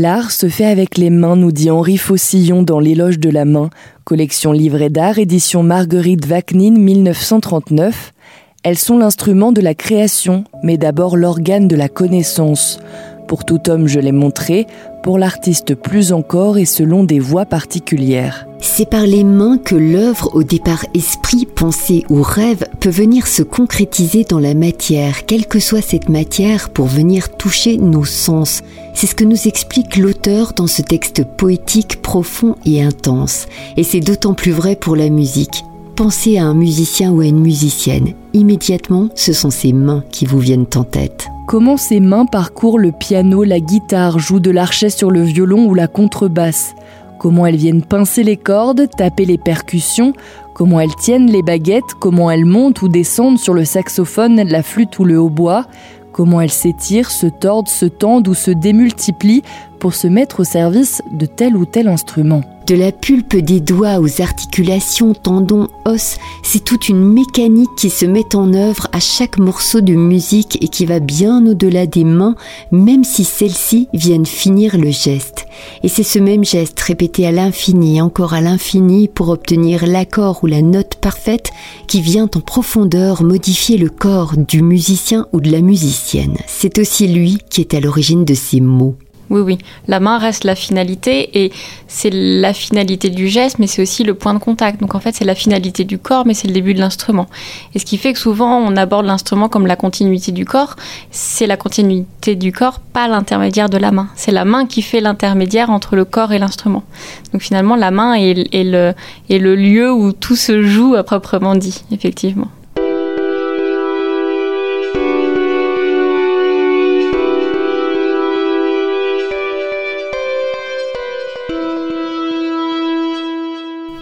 L'art se fait avec les mains, nous dit Henri Faucillon dans L'éloge de la main, collection livret d'art, édition Marguerite Vacnin 1939. Elles sont l'instrument de la création, mais d'abord l'organe de la connaissance. Pour tout homme, je l'ai montré, pour l'artiste plus encore et selon des voies particulières. C'est par les mains que l'œuvre, au départ esprit, pensée ou rêve, peut venir se concrétiser dans la matière, quelle que soit cette matière, pour venir toucher nos sens. C'est ce que nous explique l'auteur dans ce texte poétique profond et intense. Et c'est d'autant plus vrai pour la musique. Pensez à un musicien ou à une musicienne. Immédiatement, ce sont ses mains qui vous viennent en tête. Comment ses mains parcourent le piano, la guitare, jouent de l'archet sur le violon ou la contrebasse? Comment elles viennent pincer les cordes, taper les percussions? Comment elles tiennent les baguettes? Comment elles montent ou descendent sur le saxophone, la flûte ou le hautbois? Comment elles s'étirent, se tordent, se tendent ou se démultiplient pour se mettre au service de tel ou tel instrument de la pulpe des doigts aux articulations, tendons, os, c'est toute une mécanique qui se met en œuvre à chaque morceau de musique et qui va bien au-delà des mains, même si celles-ci viennent finir le geste. Et c'est ce même geste répété à l'infini, encore à l'infini, pour obtenir l'accord ou la note parfaite qui vient en profondeur modifier le corps du musicien ou de la musicienne. C'est aussi lui qui est à l'origine de ces mots. Oui, oui. La main reste la finalité et c'est la finalité du geste, mais c'est aussi le point de contact. Donc en fait, c'est la finalité du corps, mais c'est le début de l'instrument. Et ce qui fait que souvent, on aborde l'instrument comme la continuité du corps. C'est la continuité du corps, pas l'intermédiaire de la main. C'est la main qui fait l'intermédiaire entre le corps et l'instrument. Donc finalement, la main est, le, le lieu où tout se joue à proprement dit, effectivement.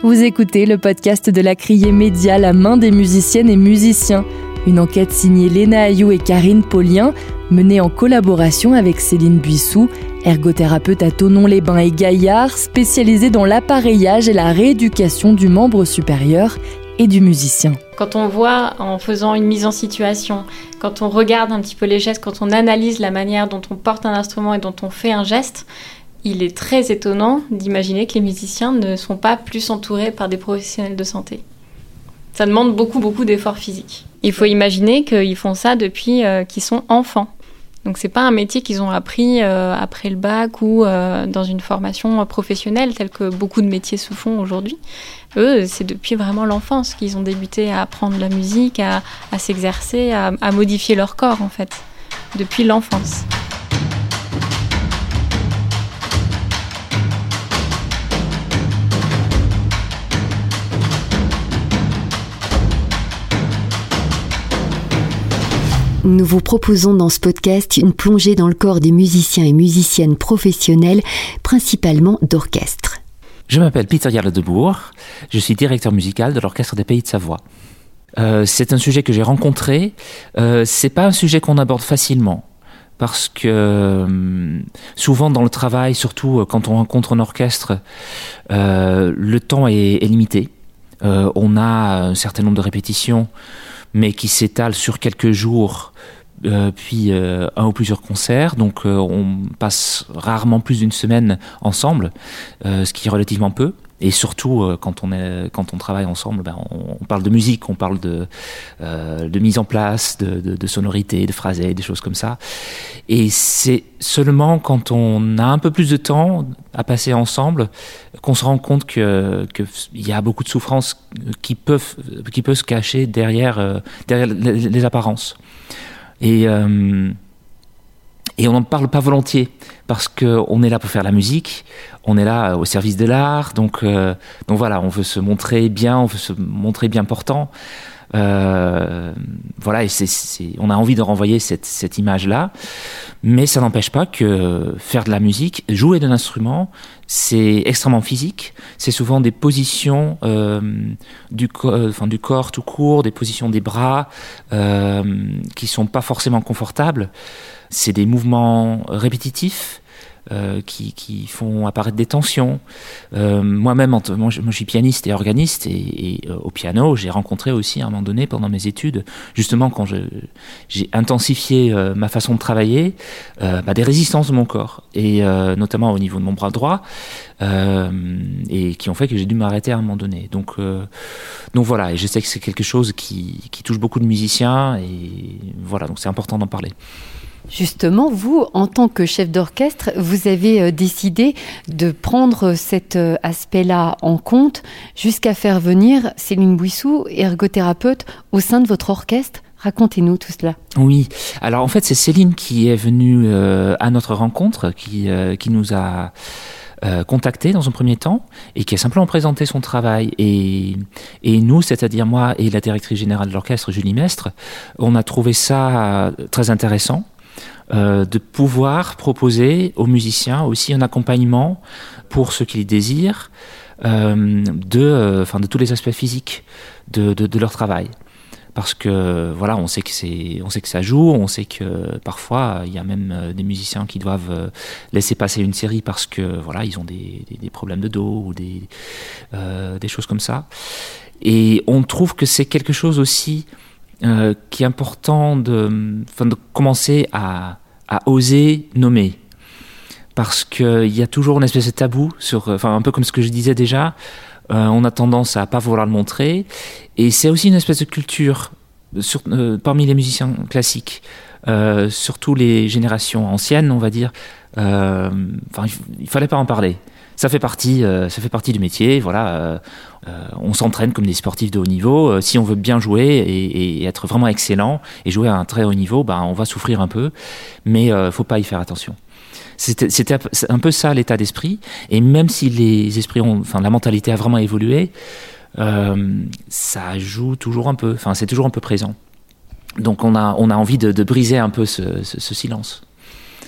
Vous écoutez le podcast de la Criée Média, la main des musiciennes et musiciens. Une enquête signée Léna Ayou et Karine Paulien, menée en collaboration avec Céline Buissou, ergothérapeute à Tonon-les-Bains et Gaillard, spécialisée dans l'appareillage et la rééducation du membre supérieur et du musicien. Quand on voit en faisant une mise en situation, quand on regarde un petit peu les gestes, quand on analyse la manière dont on porte un instrument et dont on fait un geste, il est très étonnant d'imaginer que les musiciens ne sont pas plus entourés par des professionnels de santé. Ça demande beaucoup, beaucoup d'efforts physiques. Il faut imaginer qu'ils font ça depuis euh, qu'ils sont enfants. Donc c'est pas un métier qu'ils ont appris euh, après le bac ou euh, dans une formation professionnelle telle que beaucoup de métiers se font aujourd'hui. Eux, c'est depuis vraiment l'enfance qu'ils ont débuté à apprendre la musique, à, s'exercer, à modifier leur corps en fait, depuis l'enfance. Nous vous proposons dans ce podcast une plongée dans le corps des musiciens et musiciennes professionnels, principalement d'orchestre. Je m'appelle Peter Debourg, je suis directeur musical de l'Orchestre des Pays de Savoie. Euh, c'est un sujet que j'ai rencontré. Euh, c'est pas un sujet qu'on aborde facilement parce que euh, souvent dans le travail, surtout euh, quand on rencontre un orchestre, le temps est, est limité. on a un certain nombre de répétitions mais qui s'étale sur quelques jours, euh, puis euh, un ou plusieurs concerts. Donc euh, on passe rarement plus d'une semaine ensemble, ce qui est relativement peu. Et surtout, euh, quand, on est, quand on travaille ensemble, ben, on, parle de musique, on parle de, euh, de mise en place, de, de, de sonorité, de phrasé, des choses comme ça. Et c'est seulement quand on a un peu plus de temps à passer ensemble qu'on se rend compte qu'il que y a beaucoup de souffrances qui peuvent, qui peuvent se cacher derrière, euh, derrière les, apparences. Et, euh, et on n'en parle pas volontiers parce qu'on est là pour faire la musique, on est là au service de l'art, donc, euh, donc voilà, on veut se montrer bien, on veut se montrer bien portant. Euh, voilà, et c'est, on a envie de renvoyer cette, cette image-là, mais ça n'empêche pas que faire de la musique, jouer d'un instrument, c'est extrêmement physique. C'est souvent des positions euh, du, euh, enfin, du corps tout court, des positions des bras euh, qui sont pas forcément confortables. C'est des mouvements répétitifs euh, qui, qui, font apparaître des tensions. Euh, moi-même, moi, moi, je suis pianiste et organiste, et, et au piano, j'ai rencontré aussi à un moment donné pendant mes études, justement quand j'ai intensifié ma façon de travailler, bah, des résistances de mon corps, et notamment au niveau de mon bras droit, et qui ont fait que j'ai dû m'arrêter à un moment donné. Donc, donc voilà, et je sais que c'est quelque chose qui touche beaucoup de musiciens, et voilà, donc c'est important d'en parler. Justement, vous, en tant que chef d'orchestre, vous avez euh, décidé de prendre cet euh, aspect-là en compte jusqu'à faire venir Céline Bouissou, ergothérapeute, au sein de votre orchestre. Racontez-nous tout cela. Oui, alors en fait c'est Céline qui est venue euh, à notre rencontre, qui, qui nous a contacté dans un premier temps et qui a simplement présenté son travail. Et, et nous, c'est-à-dire moi et la directrice générale de l'orchestre, Julie Mestre, on a trouvé ça très intéressant euh, de pouvoir proposer aux musiciens aussi un accompagnement pour ceux qui le désirent euh, de, euh, enfin, de tous les aspects physiques de, de, leur travail parce que voilà, on sait que c'est, on sait que ça joue, on sait que parfois il y a même des musiciens qui doivent laisser passer une série parce que voilà, ils ont des, des, problèmes de dos ou des, des choses comme ça. Et on trouve que c'est quelque chose aussi euh, qui est important de, commencer à, oser nommer. Parce qu'il y a toujours une espèce de tabou, sur, enfin, un peu comme ce que je disais déjà, euh, on a tendance à pas vouloir le montrer. Et c'est aussi une espèce de culture euh, parmi les musiciens classiques, surtout les générations anciennes, on va dire. Enfin, il fallait pas en parler ça fait partie, euh, ça fait partie du métier. Voilà, euh, euh, on s'entraîne comme des sportifs de haut niveau. si on veut bien jouer et, être vraiment excellent et jouer à un très haut niveau, ben on va souffrir un peu, mais faut pas y faire attention. C'était un peu ça l'état d'esprit. Et même si les esprits ont, enfin la mentalité a vraiment évolué, ça joue toujours un peu. Enfin, c'est toujours un peu présent. Donc on a, on a envie de, briser un peu ce silence.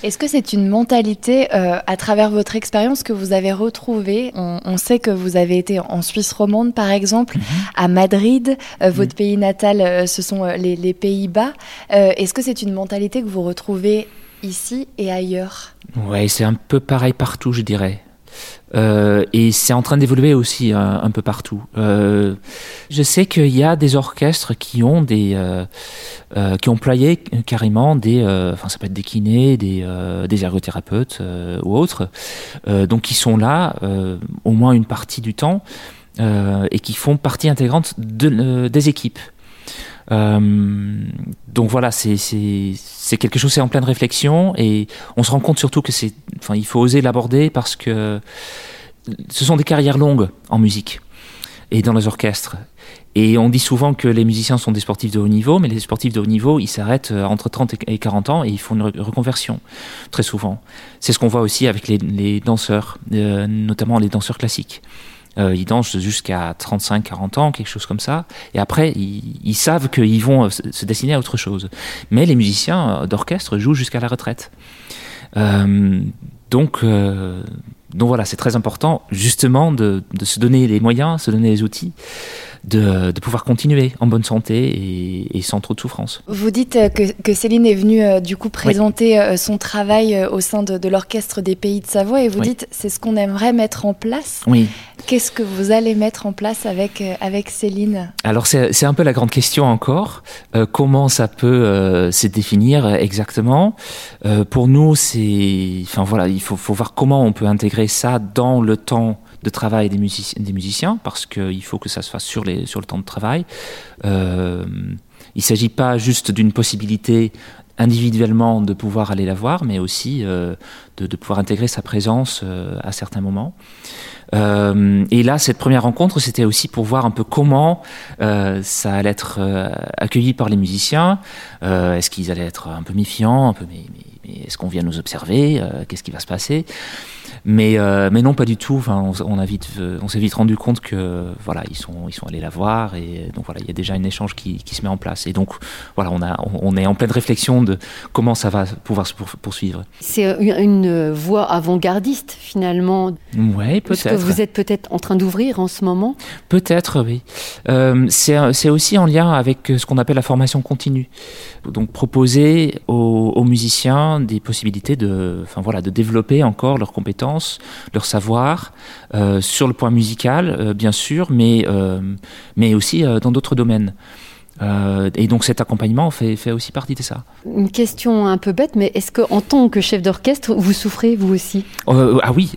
Est-ce que c'est une mentalité, euh, à travers votre expérience, que vous avez retrouvée? On, sait que vous avez été en Suisse romande, par exemple, mhm. à Madrid. Euh, votre mhm. pays natal, euh, ce sont les, les Pays-Bas. Est-ce que c'est une mentalité que vous retrouvez ici et ailleurs? Oui, c'est un peu pareil partout, je dirais. Euh, et c'est en train d'évoluer aussi euh, un peu partout. Euh, je sais qu'il y a des orchestres qui ont des qui ont employé carrément des, enfin ça peut être des kinés, des, des ergothérapeutes ou autres, donc qui sont là au moins une partie du temps et qui font partie intégrante de, des équipes. Euh, donc voilà, c'est quelque chose, c'est en pleine réflexion et on se rend compte surtout que c'est, il faut oser l'aborder parce que ce sont des carrières longues en musique et dans les orchestres. Et on dit souvent que les musiciens sont des sportifs de haut niveau, mais les sportifs de haut niveau, ils s'arrêtent euh, entre 30 et 40 ans et ils font une reconversion, très souvent. C'est ce qu'on voit aussi avec les, les danseurs, euh, notamment les danseurs classiques. Euh, ils dansent jusqu'à 35-40 ans, quelque chose comme ça. Et après, ils, savent qu'ils vont euh, se destiner à autre chose. Mais les musiciens euh, d'orchestre jouent jusqu'à la retraite. donc, donc voilà, c'est très important justement de, se donner les moyens, se donner les outils de, pouvoir continuer en bonne santé et, sans trop de souffrance. Vous dites euh, que, Céline est venue euh, du coup présenter euh, son travail au sein de, l'orchestre des Pays de Savoie et vous dites c'est ce qu'on aimerait mettre en place. Oui. Qu'est-ce que vous allez mettre en place avec, avec Céline? Alors c'est un peu la grande question encore. comment ça peut se définir exactement? Pour nous, c'est, enfin voilà, il faut, faut voir comment on peut intégrer ça dans le temps de travail des, musiciens, des musiciens parce qu'il faut que ça se fasse sur, les, sur le temps de travail. Euh, il ne s'agit pas juste d'une possibilité individuellement de pouvoir aller la voir, mais aussi euh, de, de, pouvoir intégrer sa présence euh, à certains moments. Et là, cette première rencontre, c'était aussi pour voir un peu comment ça allait être accueilli par les musiciens. est-ce qu'ils allaient être un peu méfiants, un peu mais, mais est-ce qu'on vient nous observer Qu'est-ce qui va se passer? Mais, euh, mais non, pas du tout. Enfin, on, on, a vite, euh, on s'est vite rendu compte que voilà, ils sont, ils sont allés la voir et donc voilà, il y a déjà un échange qui, qui se met en place. Et donc voilà, on, a, on est en pleine réflexion de comment ça va pouvoir se poursuivre. C'est une voie avant-gardiste finalement. Ouais, peut-être. que vous êtes peut-être en train d'ouvrir en ce moment? Peut-être, oui. Euh, c'est aussi en lien avec ce qu'on appelle la formation continue. Donc proposer aux, aux musiciens des possibilités de, enfin voilà, de développer encore leurs compétences, leur savoir euh, sur le point musical, euh, bien sûr, mais mais aussi dans d'autres domaines. et donc cet accompagnement fait, fait aussi partie de ça. Une question un peu bête, mais est-ce que en tant que chef d'orchestre, vous souffrez vous aussi? Ah oui,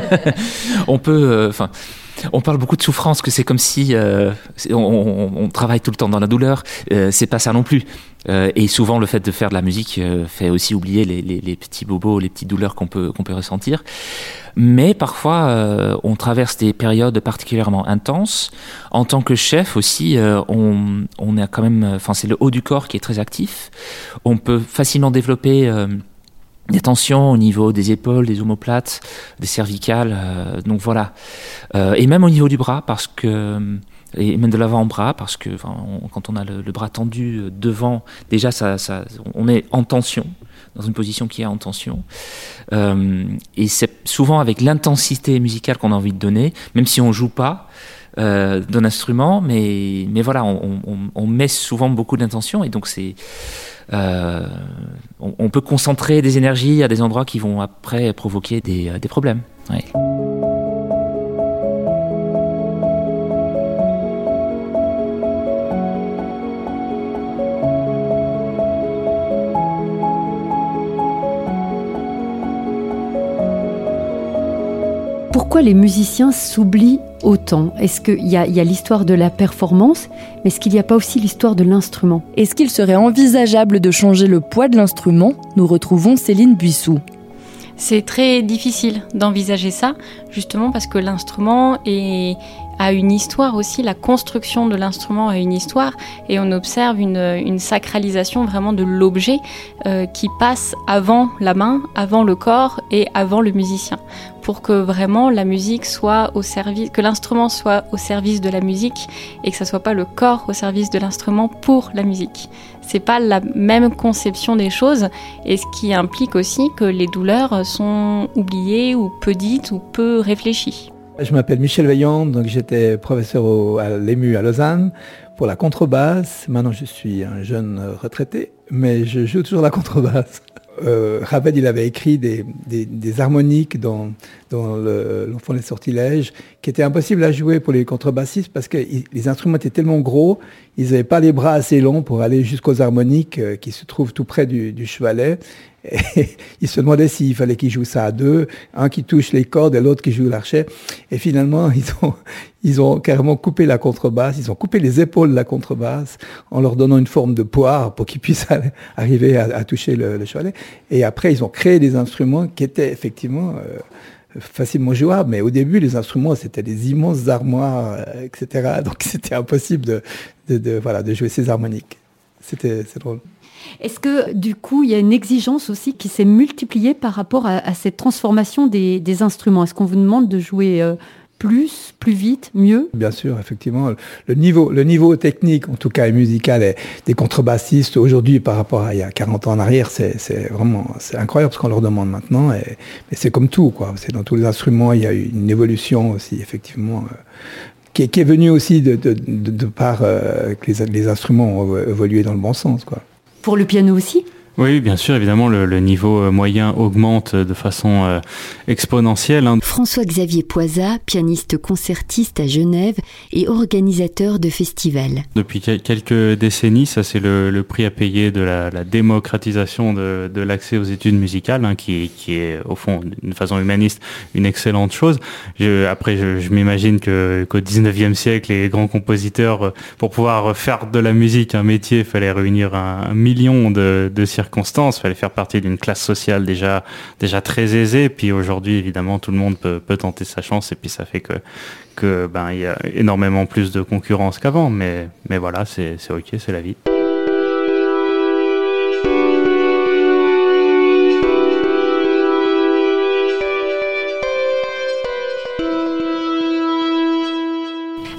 on peut. Enfin. On parle beaucoup de souffrance, que c'est comme si euh, on, travaille tout le temps dans la douleur. Euh, c'est pas ça non plus. Euh, et souvent, le fait de faire de la musique fait aussi oublier les, petits bobos, les petites douleurs qu'on peut ressentir. Mais parfois, on traverse des périodes particulièrement intenses. En tant que chef aussi, on, on a quand même, enfin, c'est le haut du corps qui est très actif. On peut facilement développer des tensions au niveau des épaules, des omoplates, des cervicales. Euh, donc voilà. Euh, et même au niveau du bras, parce que et même de l'avant-bras, parce que quand on a le, bras tendu devant, déjà ça, ça, on est en tension, dans une position qui est en tension. Euh, et c'est souvent avec l'intensité musicale qu'on a envie de donner, même si on joue pas. d'un instrument, mais, mais voilà, on, on, on met souvent beaucoup d'intention et donc c'est euh, on, peut concentrer des énergies à des endroits qui vont après provoquer des, euh, problèmes. Pourquoi les musiciens s'oublient autant? Est-ce qu'il y a, l'histoire de la performance, mais est-ce qu'il n'y a pas aussi l'histoire de l'instrument? Est-ce qu'il serait envisageable de changer le poids de l'instrument? Nous retrouvons Céline Buissou. C'est très difficile d'envisager ça, justement parce que l'instrument a une histoire aussi, la construction de l'instrument a une histoire, et on observe une, sacralisation vraiment de l'objet euh, qui passe avant la main, avant le corps et avant le musicien pour que vraiment la musique soit au service, que l'instrument soit au service de la musique et que ça soit pas le corps au service de l'instrument pour la musique. C'est pas la même conception des choses et ce qui implique aussi que les douleurs sont oubliées ou peu dites ou peu réfléchies. Je m'appelle Michel Veillant, donc j'étais professeur à l'EMU à Lausanne pour la contrebasse. Maintenant, je suis un jeune retraité, mais je joue toujours la contrebasse euh, Ravel, il avait écrit des, harmoniques dans, L'Enfant des sortilèges qui étaient impossibles à jouer pour les contrebassistes parce que les instruments étaient tellement gros, ils n'avaient pas les bras assez longs pour aller jusqu'aux harmoniques euh, qui se trouvent tout près du, du chevalet. Et il se demandait s'il fallait qu'ils jouent ça à deux, un qui touche les cordes et l'autre qui joue l'archet. Et finalement, ils ont, carrément coupé la contrebasse, ils ont coupé les épaules de la contrebasse en leur donnant une forme de poire pour qu'ils puissent arriver à, toucher le, chevalet. Et après, ils ont créé des instruments qui étaient effectivement euh, facilement jouables. Mais au début, les instruments, c'était des immenses armoires, euh, etc. Donc c'était impossible de, de jouer ces harmoniques. C'était drôle. Est-ce que du coup, il y a une exigence aussi qui s'est multipliée par rapport à, cette transformation des, instruments? Est-ce qu'on vous demande de jouer euh, plus, plus vite, mieux? Bien sûr, effectivement. Le niveau, technique, en tout cas musical, des contrebassistes aujourd'hui par rapport à il y a 40 ans en arrière, c'est vraiment incroyable ce qu'on leur demande maintenant. Et, mais c'est comme tout, quoi. C'est dans tous les instruments, il y a eu une évolution aussi, effectivement. Euh, qui, est, venue aussi de, de, par euh, que les, les, instruments ont évolué dans le bon sens. Quoi. Pour le piano aussi oui, bien sûr, évidemment, le, niveau euh, moyen augmente de façon euh, exponentielle. Hein. François-Xavier Poisa, pianiste concertiste à Genève et organisateur de festivals. Depuis quelques décennies, ça c'est le, prix à payer de la, démocratisation de, l'accès aux études musicales, hein, qui, est au fond, d'une façon humaniste, une excellente chose. après, je, m'imagine qu'au 19e siècle, les grands compositeurs, euh, pour pouvoir faire de la musique un métier, il fallait réunir un, million de, de il fallait faire partie d'une classe sociale déjà, très aisée. Puis aujourd'hui, évidemment, tout le monde peut, tenter sa chance et puis ça fait que, que ben, il y a énormément plus de concurrence qu'avant. Mais, mais voilà, c'est ok, c'est la vie.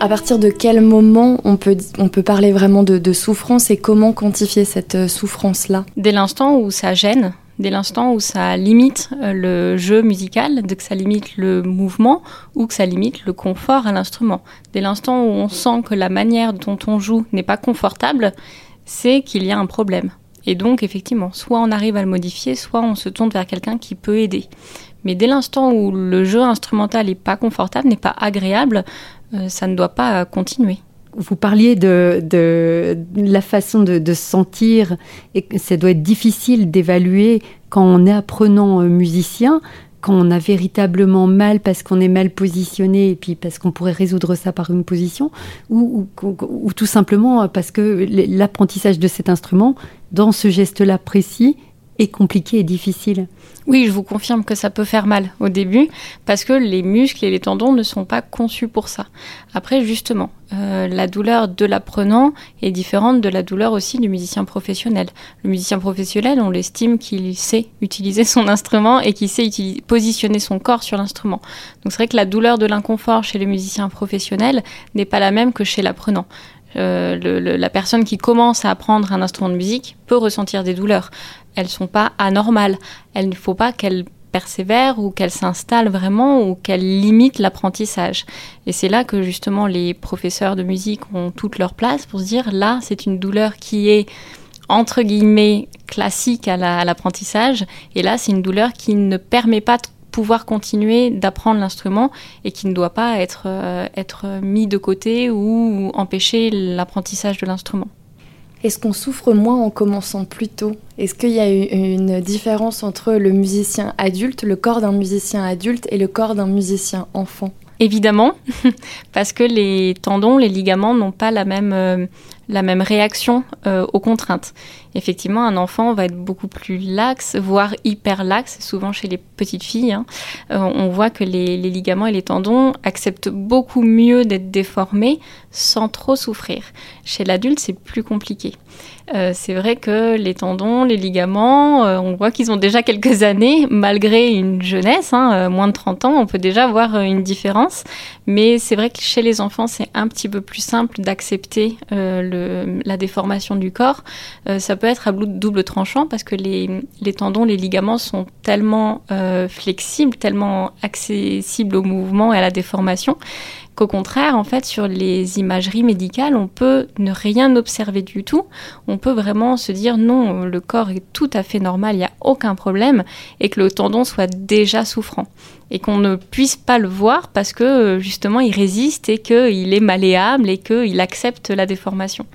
À partir de quel moment on peut, on peut parler vraiment de, souffrance et comment quantifier cette euh, souffrance-là? Dès l'instant où ça gêne, dès l'instant où ça limite euh, le jeu musical, dès que ça limite le mouvement ou que ça limite le confort à l'instrument. Dès l'instant où on sent que la manière dont on joue n'est pas confortable, c'est qu'il y a un problème. Et donc, effectivement, soit on arrive à le modifier, soit on se tourne vers quelqu'un qui peut aider. Mais dès l'instant où le jeu instrumental n'est pas confortable, n'est pas agréable, ça ne doit pas continuer. Vous parliez de, la façon de, de, sentir et ça doit être difficile d'évaluer quand on est apprenant euh, musicien, quand on a véritablement mal parce qu'on est mal positionné et puis parce qu'on pourrait résoudre ça par une position, ou tout simplement parce que l'apprentissage de cet instrument, dans ce geste-là précis, compliqué et difficile. Oui, je vous confirme que ça peut faire mal au début parce que les muscles et les tendons ne sont pas conçus pour ça. Après, justement, euh, la douleur de l'apprenant est différente de la douleur aussi du musicien professionnel. Le musicien professionnel, on l'estime qu'il sait utiliser son instrument et qu'il sait positionner son corps sur l'instrument. Donc c'est vrai que la douleur de l'inconfort chez le musicien professionnel n'est pas la même que chez l'apprenant. Euh, la personne qui commence à apprendre un instrument de musique peut ressentir des douleurs elles sont pas anormales. Il ne faut pas qu'elles persévèrent ou qu'elles s'installent vraiment ou qu'elles limitent l'apprentissage. Et c'est là que justement les professeurs de musique ont toute leur place pour se dire là, c'est une douleur qui est entre guillemets classique à l'apprentissage et là, c'est une douleur qui ne permet pas de pouvoir continuer d'apprendre l'instrument et qui ne doit pas être, euh, être mis de côté ou empêcher l'apprentissage de l'instrument. Est-ce qu'on souffre moins en commençant plus tôt? Est-ce qu'il y a une différence entre le musicien adulte, le corps d'un musicien adulte et le corps d'un musicien enfant? Évidemment, parce que les tendons, les ligaments n'ont pas la même, euh, la réaction euh, aux contraintes. Effectivement, un enfant va être beaucoup plus laxe, voire hyper laxe, souvent chez les petites filles. Hein. Euh, on voit que les, ligaments et les tendons acceptent beaucoup mieux d'être déformés sans trop souffrir. Chez l'adulte, c'est plus compliqué. Euh, c'est vrai que les tendons, les ligaments, euh, on voit qu'ils ont déjà quelques années, malgré une jeunesse, hein, moins de 30 ans, on peut déjà voir une différence. Mais c'est vrai que chez les enfants, c'est un petit peu plus simple d'accepter la déformation du corps. Peut être à double tranchant parce que les, les tendons, les ligaments sont tellement flexibles, tellement accessibles au mouvement et à la déformation qu'au contraire, en fait, sur les imageries médicales, on peut ne rien observer du tout. On peut vraiment se dire non, le corps est tout à fait normal, il n'y a aucun problème, et que le tendon soit déjà souffrant. Et qu'on ne puisse pas le voir parce que justement il résiste et qu'il est malléable et qu'il accepte la déformation.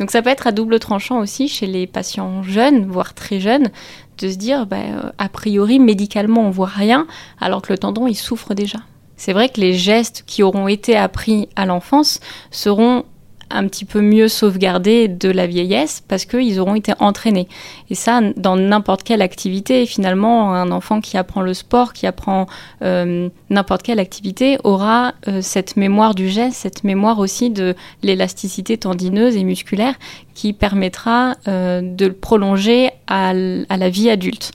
Donc ça peut être à double tranchant aussi chez les patients jeunes, voire très jeunes, de se dire, bah, a priori médicalement on voit rien, alors que le tendon il souffre déjà c'est vrai que les gestes qui auront été appris à l'enfance seront un petit peu mieux sauvegardés de la vieillesse parce qu'ils auront été entraînés. Et ça, dans n'importe quelle activité, finalement, un enfant qui apprend le sport, qui apprend euh, n'importe quelle activité, aura euh, cette mémoire du geste, cette mémoire aussi de l'élasticité tendineuse et musculaire qui permettra euh, de le prolonger à, à la vie adulte.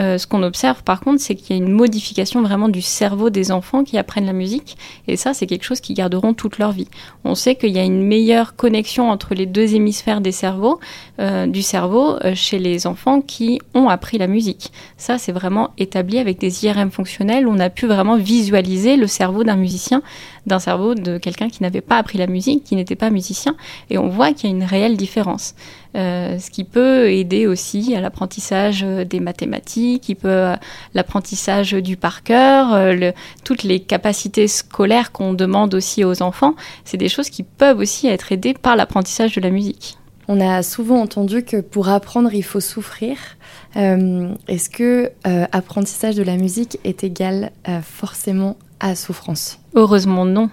Euh, ce qu'on observe par contre, c'est qu'il y a une modification vraiment du cerveau des enfants qui apprennent la musique. Et ça, c'est quelque chose qu'ils garderont toute leur vie. On sait qu'il y a une meilleure connexion entre les deux hémisphères des cerveaux, euh, du cerveau euh, chez les enfants qui ont appris la musique. Ça, c'est vraiment établi avec des IRM fonctionnels. On a pu vraiment visualiser le cerveau d'un musicien, d'un cerveau de quelqu'un qui n'avait pas appris la musique, qui n'était pas musicien. Et on voit qu'il y a une réelle différence. Euh, ce qui peut aider aussi à l'apprentissage euh, des mathématiques, qui peut euh, l'apprentissage du par cœur, toutes les capacités scolaires qu'on demande aussi aux enfants, c'est des choses qui peuvent aussi être aidées par l'apprentissage de la musique. On a souvent entendu que pour apprendre, il faut souffrir. Est-ce que apprentissage de la musique est égal forcément à souffrance? Heureusement non.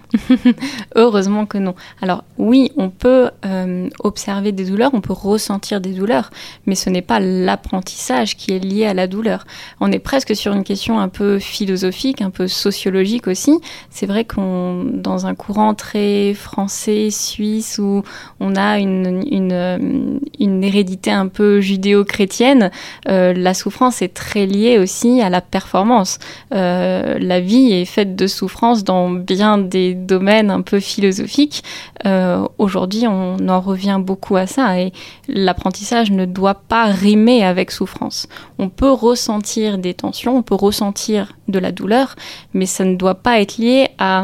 Heureusement que non. Alors oui, on peut euh, observer des douleurs, on peut ressentir des douleurs, mais ce n'est pas l'apprentissage qui est lié à la douleur. On est presque sur une question un peu philosophique, un peu sociologique aussi. C'est vrai qu'on dans un courant très français, suisse, où on a une, une, euh, une hérédité un peu judéo-chrétienne, euh, la souffrance est très liée aussi à la performance. La vie est faite de souffrance dans bien des domaines un peu philosophiques, euh, aujourd'hui on en revient beaucoup à ça et l'apprentissage ne doit pas rimer avec souffrance. On peut ressentir des tensions, on peut ressentir de la douleur, mais ça ne doit pas être lié à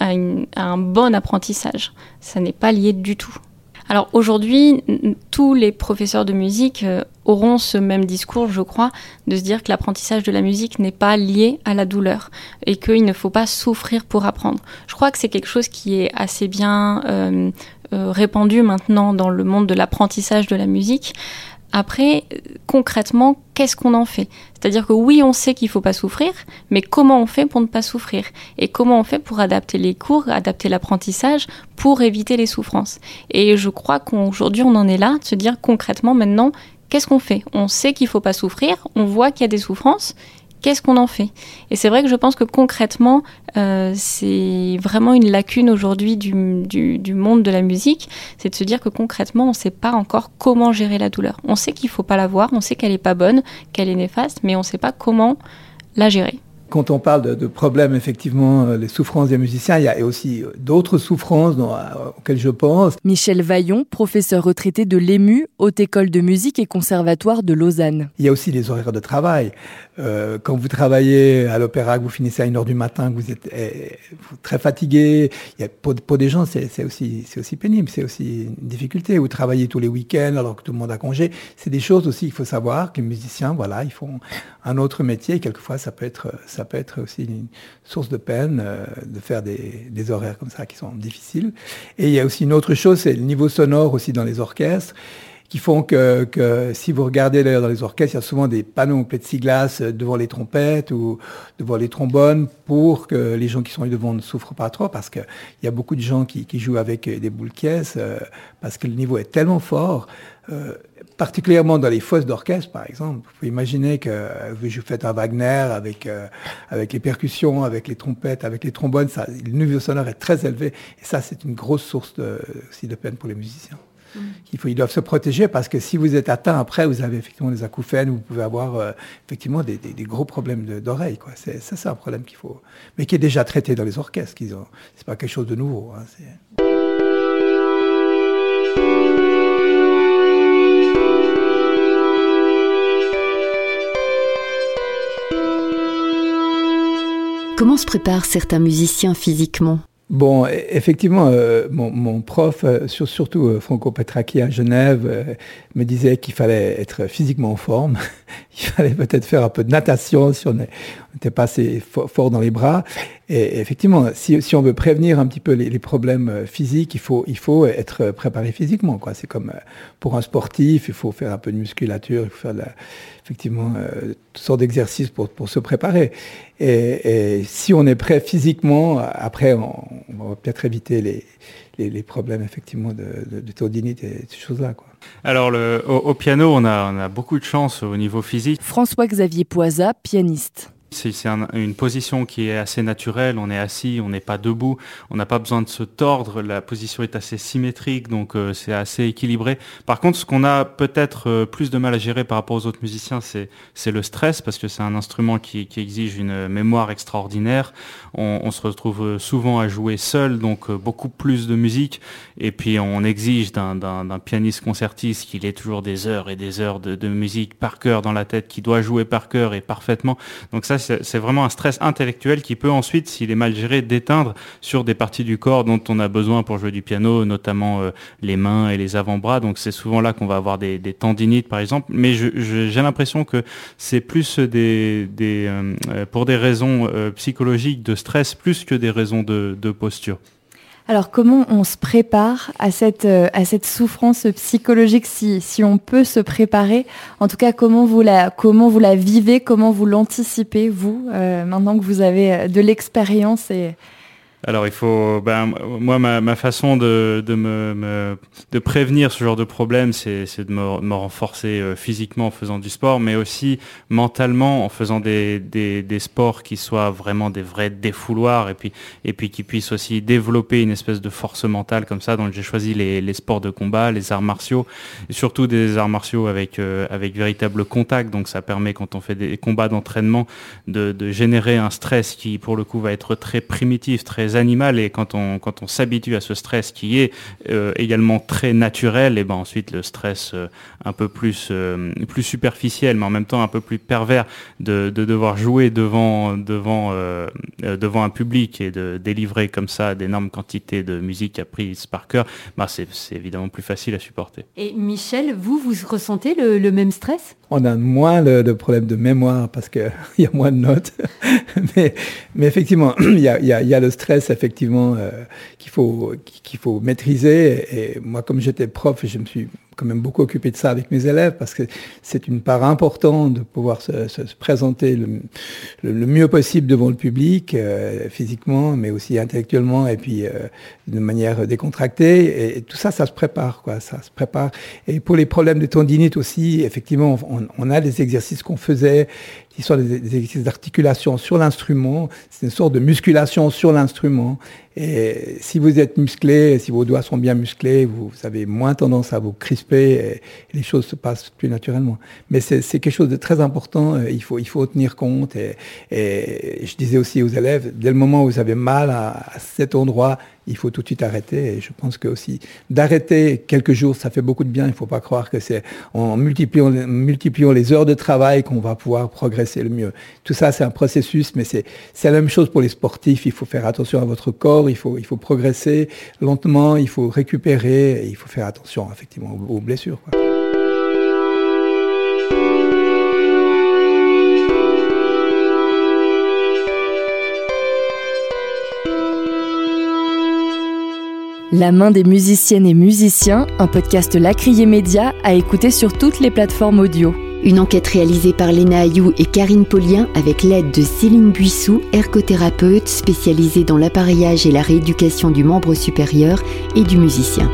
un, à un bon apprentissage. Ça n'est pas lié du tout. Alors aujourd'hui, tous les professeurs de musique euh, auront ce même discours, je crois, de se dire que l'apprentissage de la musique n'est pas lié à la douleur et qu'il ne faut pas souffrir pour apprendre. Je crois que c'est quelque chose qui est assez bien euh, euh, répandu maintenant dans le monde de l'apprentissage de la musique. Après, concrètement, qu'est-ce qu'on en fait? C'est-à-dire que oui, on sait qu'il ne faut pas souffrir, mais comment on fait pour ne pas souffrir? Et comment on fait pour adapter les cours, adapter l'apprentissage pour éviter les souffrances? Et je crois qu'aujourd'hui, on en est là, de se dire concrètement maintenant, qu'est-ce qu'on fait? On sait qu'il ne faut pas souffrir, on voit qu'il y a des souffrances, qu'est-ce qu'on en fait? Et c'est vrai que je pense que concrètement, euh, c'est vraiment une lacune aujourd'hui du, monde de la musique, c'est de se dire que concrètement, on ne sait pas encore comment gérer la douleur. On sait qu'il ne faut pas la voir, on sait qu'elle n'est pas bonne, qu'elle est néfaste, mais on ne sait pas comment la gérer. Quand on parle de, problèmes, effectivement, euh, les souffrances des musiciens, il y a aussi euh, d'autres souffrances euh, auxquelles je pense. Michel Vaillon, professeur retraité de l'EMU, Haute École de musique et conservatoire de Lausanne. Il y a aussi les horaires de travail. quand vous travaillez à l'opéra, que vous finissez à 1h du matin, que vous êtes eh, très fatigué, il y a, pour, des gens, c'est aussi, aussi pénible, c'est aussi une difficulté. Vous travaillez tous les week-ends alors que tout le monde a congé. C'est des choses aussi qu'il faut savoir, que les musiciens, voilà, ils font un autre métier. Et quelquefois, ça peut être ça peut être aussi une source de peine euh, de faire des, horaires comme ça qui sont difficiles. Et il y a aussi une autre chose, c'est le niveau sonore aussi dans les orchestres qui font que, si vous regardez d'ailleurs dans les orchestres, il y a souvent des panneaux en plexiglas devant les trompettes ou devant les trombones pour que les gens qui sont devant ne souffrent pas trop parce qu'il y a beaucoup de gens qui, jouent avec des boules caisses euh, parce que le niveau est tellement fort. Euh, particulièrement dans les fosses d'orchestre, par exemple. Vous pouvez imaginer que vous faites un Wagner avec, euh, avec les percussions, avec les trompettes, avec les trombones, ça, le niveau sonore est très élevé. Et ça, c'est une grosse source de, aussi de peine pour les musiciens. Mm. Il faut, ils doivent se protéger parce que si vous êtes atteint après, vous avez effectivement des acouphènes, vous pouvez avoir euh, effectivement des, des, gros problèmes d'oreille. C'est, ça, c'est un problème qu'il faut, mais qui est déjà traité dans les orchestres. Ce c'est pas quelque chose de nouveau. Hein, Comment se préparent certains musiciens physiquement? Bon, e-, effectivement, euh, mon, prof, euh, surtout euh, Franco Petraki à Genève, me disait qu'il fallait être physiquement en forme. Il fallait peut-être faire un peu de natation si on n'était pas assez fort dans les bras. Et effectivement, si, si, on veut prévenir un petit peu les, problèmes euh, physiques, il faut, il faut être préparé physiquement. Quoi. C'est comme euh, pour un sportif, il faut faire un peu de musculature, il faut faire effectivement euh, toutes sortes d'exercices pour, pour, se préparer. Et, et, si on est prêt physiquement, après, on, va peut-être éviter les, les, les, problèmes effectivement de, de, de tendinite et ces choses-là. Quoi. Alors, le, au, au, piano, on a, on a beaucoup de chance au niveau physique. François-Xavier Poisa, pianiste. C'est une position qui est assez naturelle, on est assis, on n'est pas debout, on n'a pas besoin de se tordre, la position est assez symétrique, donc euh, c'est assez équilibré. Par contre, ce qu'on a peut-être euh, plus de mal à gérer par rapport aux autres musiciens, c'est le stress, parce que c'est un instrument qui, exige une mémoire extraordinaire. On, se retrouve souvent à jouer seul, donc euh, beaucoup plus de musique, et puis on exige d'un pianiste concertiste qu'il ait toujours des heures et des heures de, de musique par cœur dans la tête, qui doit jouer par cœur et parfaitement. Donc ça, c'est vraiment un stress intellectuel qui peut ensuite, s'il est mal géré, déteindre sur des parties du corps dont on a besoin pour jouer du piano, notamment euh, les mains et les avant-bras. Donc c'est souvent là qu'on va avoir des, tendinites, par exemple. Mais j'ai l'impression que c'est plus euh, pour des raisons euh, psychologiques de stress plus que des raisons de posture. Alors comment on se prépare à cette, euh, à cette souffrance psychologique si, si on peut se préparer? En tout cas, comment vous la, comment vous la vivez? Comment vous l'anticipez, vous, euh, maintenant que vous avez euh, de l'expérience et, alors il faut, ben, moi ma, façon de, me, prévenir ce genre de problème, c'est de me, renforcer euh, physiquement en faisant du sport, mais aussi mentalement en faisant des, sports qui soient vraiment des vrais défouloirs et puis qui puissent aussi développer une espèce de force mentale comme ça. Donc j'ai choisi les, les, sports de combat, les arts martiaux, et surtout des arts martiaux avec euh, avec véritable contact. Donc ça permet quand on fait des combats d'entraînement de, de générer un stress qui pour le coup va être très primitif, très très animal et quand on, quand on s'habitue à ce stress qui est euh, également très naturel, et ben ensuite le stress euh, un peu plus, euh, plus superficiel, mais en même temps un peu plus pervers de, de devoir jouer devant, devant, devant un public et de délivrer comme ça d'énormes quantités de musique apprise par cœur, ben c'est évidemment plus facile à supporter. Et Michel, vous, vous ressentez le même stress? On a moins de, de problèmes de mémoire parce qu'il y a moins de notes. mais, effectivement, il y a, le stress effectivement euh, qu'il faut, qu'il faut maîtriser. Et moi, comme j'étais prof, je me suis quand même beaucoup occupé de ça avec mes élèves parce que c'est une part importante de pouvoir se, se, se présenter le, le, mieux possible devant le public, euh, physiquement, mais aussi intellectuellement et puis euh, de manière décontractée. Et, et, tout ça, ça se prépare, quoi. Ça se prépare. Et pour les problèmes de tendinite aussi, effectivement, on, on a des exercices qu'on faisait qui sont des, des exercices d'articulation sur l'instrument. C'est une sorte de musculation sur l'instrument. Et si vous êtes musclé, si vos doigts sont bien musclés, vous, avez moins tendance à vous crisper et, les choses se passent plus naturellement. Mais c'est quelque chose de très important. Euh, il faut, il faut tenir compte. Et, je disais aussi aux élèves, dès le moment où vous avez mal à cet endroit, il faut tout de suite arrêter. Et je pense que aussi d'arrêter quelques jours, ça fait beaucoup de bien. Il ne faut pas croire que c'est en multipliant, les heures de travail qu'on va pouvoir progresser le mieux. Tout ça, c'est un processus, mais c'est la même chose pour les sportifs. Il faut faire attention à votre corps, il faut, progresser lentement, il faut récupérer, et il faut faire attention effectivement aux, blessures. La main des musiciennes et musiciens, un podcast Lacrier Média à écouter sur toutes les plateformes audio. Une enquête réalisée par Léna Ayou et Karine Paulien avec l'aide de Céline Buissou, ergothérapeute spécialisée dans l'appareillage et la rééducation du membre supérieur et du musicien.